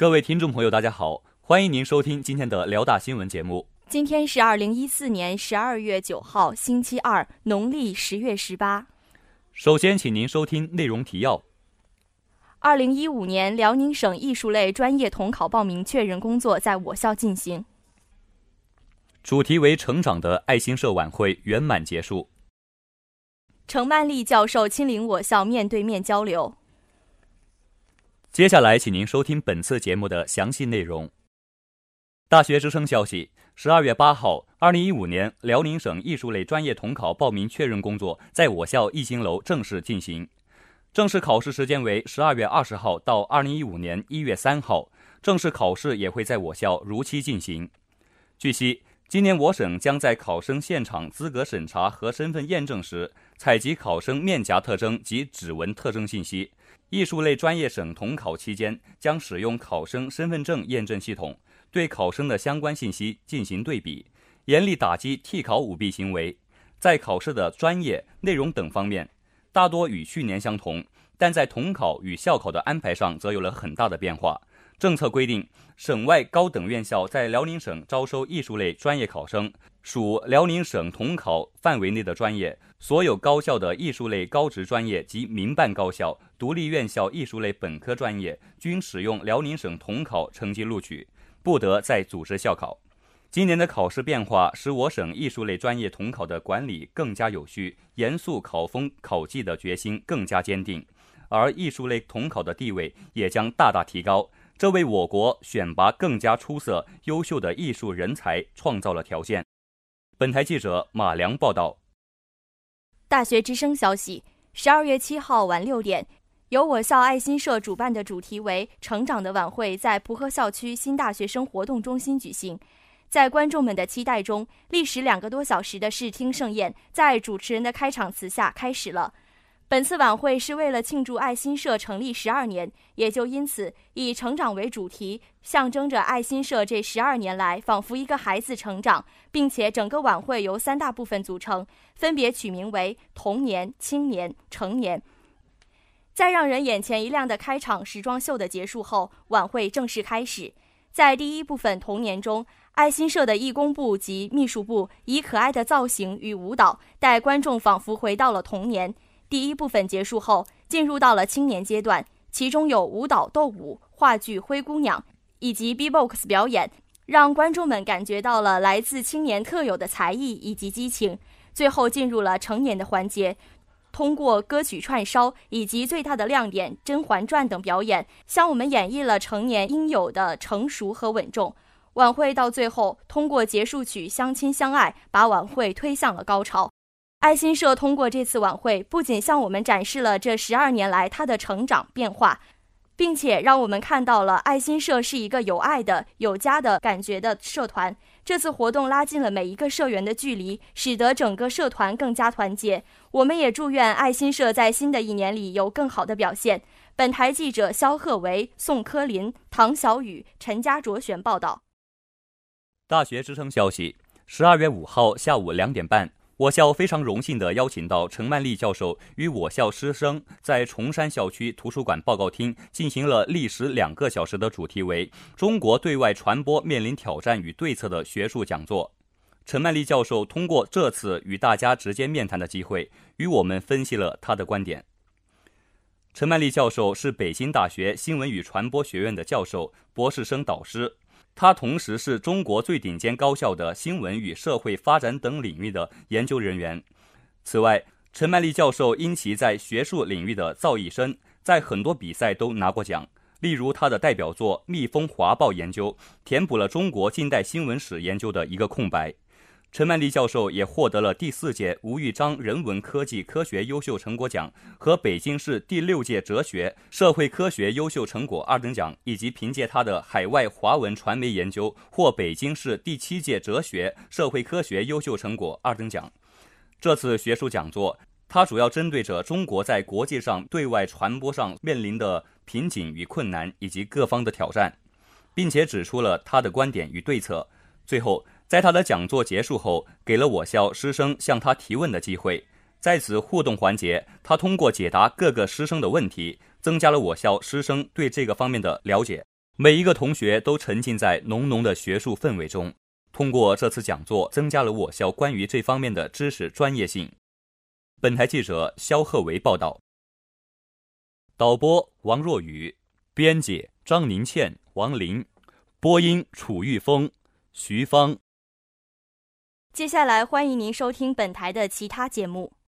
各位听众朋友，大家好，欢迎您收听今天的辽大新闻节目。今天是二零一四年十二月九号，星期二，农历十月十八。首先，请您收听内容提要。二零一五年辽宁省艺术类专业统考报名确认工作在我校进行。主题为“成长”的爱心社晚会圆满结束。程曼丽教授亲临我校面对面交流。接下来，请您收听本次节目的详细内容。大学之声消息：十二月八号，二零一五年辽宁省艺术类专业统考报名确认工作在我校艺兴楼正式进行。正式考试时间为十二月二十号到二零一五年一月三号，正式考试也会在我校如期进行。据悉，今年我省将在考生现场资格审查和身份验证时，采集考生面颊特征及指纹特征信息。艺术类专业省统考期间，将使用考生身份证验证系统，对考生的相关信息进行对比，严厉打击替考舞弊行为。在考试的专业内容等方面，大多与去年相同，但在统考与校考的安排上，则有了很大的变化。政策规定，省外高等院校在辽宁省招收艺术类专业考生，属辽宁省统考范围内的专业，所有高校的艺术类高职专业及民办高校、独立院校艺术类本科专业均使用辽宁省统考成绩录取，不得再组织校考。今年的考试变化，使我省艺术类专业统考的管理更加有序，严肃考风考纪的决心更加坚定，而艺术类统考的地位也将大大提高。这为我国选拔更加出色、优秀的艺术人才创造了条件。本台记者马良报道。大学之声消息：十二月七号晚六点，由我校爱心社主办的主题为“成长”的晚会在蒲河校区新大学生活动中心举行。在观众们的期待中，历时两个多小时的视听盛宴在主持人的开场词下开始了。本次晚会是为了庆祝爱心社成立十二年，也就因此以成长为主题，象征着爱心社这十二年来仿佛一个孩子成长，并且整个晚会由三大部分组成，分别取名为童年、青年、成年。在让人眼前一亮的开场时装秀的结束后，晚会正式开始。在第一部分童年中，爱心社的义工部及秘书部以可爱的造型与舞蹈，带观众仿佛回到了童年。第一部分结束后，进入到了青年阶段，其中有舞蹈、斗舞、话剧《灰姑娘》以及 B-box 表演，让观众们感觉到了来自青年特有的才艺以及激情。最后进入了成年的环节，通过歌曲串烧以及最大的亮点《甄嬛传》等表演，向我们演绎了成年应有的成熟和稳重。晚会到最后，通过结束曲《相亲相爱》，把晚会推向了高潮。爱心社通过这次晚会，不仅向我们展示了这十二年来它的成长变化，并且让我们看到了爱心社是一个有爱的、有家的感觉的社团。这次活动拉近了每一个社员的距离，使得整个社团更加团结。我们也祝愿爱心社在新的一年里有更好的表现。本台记者肖鹤维、宋科林、唐小雨、陈家卓选报道。大学之声消息：十二月五号下午两点半。我校非常荣幸地邀请到陈曼丽教授与我校师生在崇山校区图书馆报告厅进行了历时两个小时的主题为“中国对外传播面临挑战与对策”的学术讲座。陈曼丽教授通过这次与大家直接面谈的机会，与我们分析了他的观点。陈曼丽教授是北京大学新闻与传播学院的教授、博士生导师。他同时是中国最顶尖高校的新闻与社会发展等领域的研究人员。此外，陈曼丽教授因其在学术领域的造诣深，在很多比赛都拿过奖。例如，他的代表作《蜜蜂华报研究》填补了中国近代新闻史研究的一个空白。陈曼丽教授也获得了第四届吴玉章人文科技科学优秀成果奖和北京市第六届哲学社会科学优秀成果二等奖，以及凭借他的海外华文传媒研究获北京市第七届哲学社会科学优秀成果二等奖。这次学术讲座，他主要针对着中国在国际上对外传播上面临的瓶颈与困难，以及各方的挑战，并且指出了他的观点与对策。最后。在他的讲座结束后，给了我校师生向他提问的机会。在此互动环节，他通过解答各个师生的问题，增加了我校师生对这个方面的了解。每一个同学都沉浸在浓浓的学术氛围中。通过这次讲座，增加了我校关于这方面的知识专业性。本台记者肖鹤维报道。导播王若雨，编辑张宁倩、王林，播音楚玉峰、徐芳。接下来欢迎您收听本台的其他节目。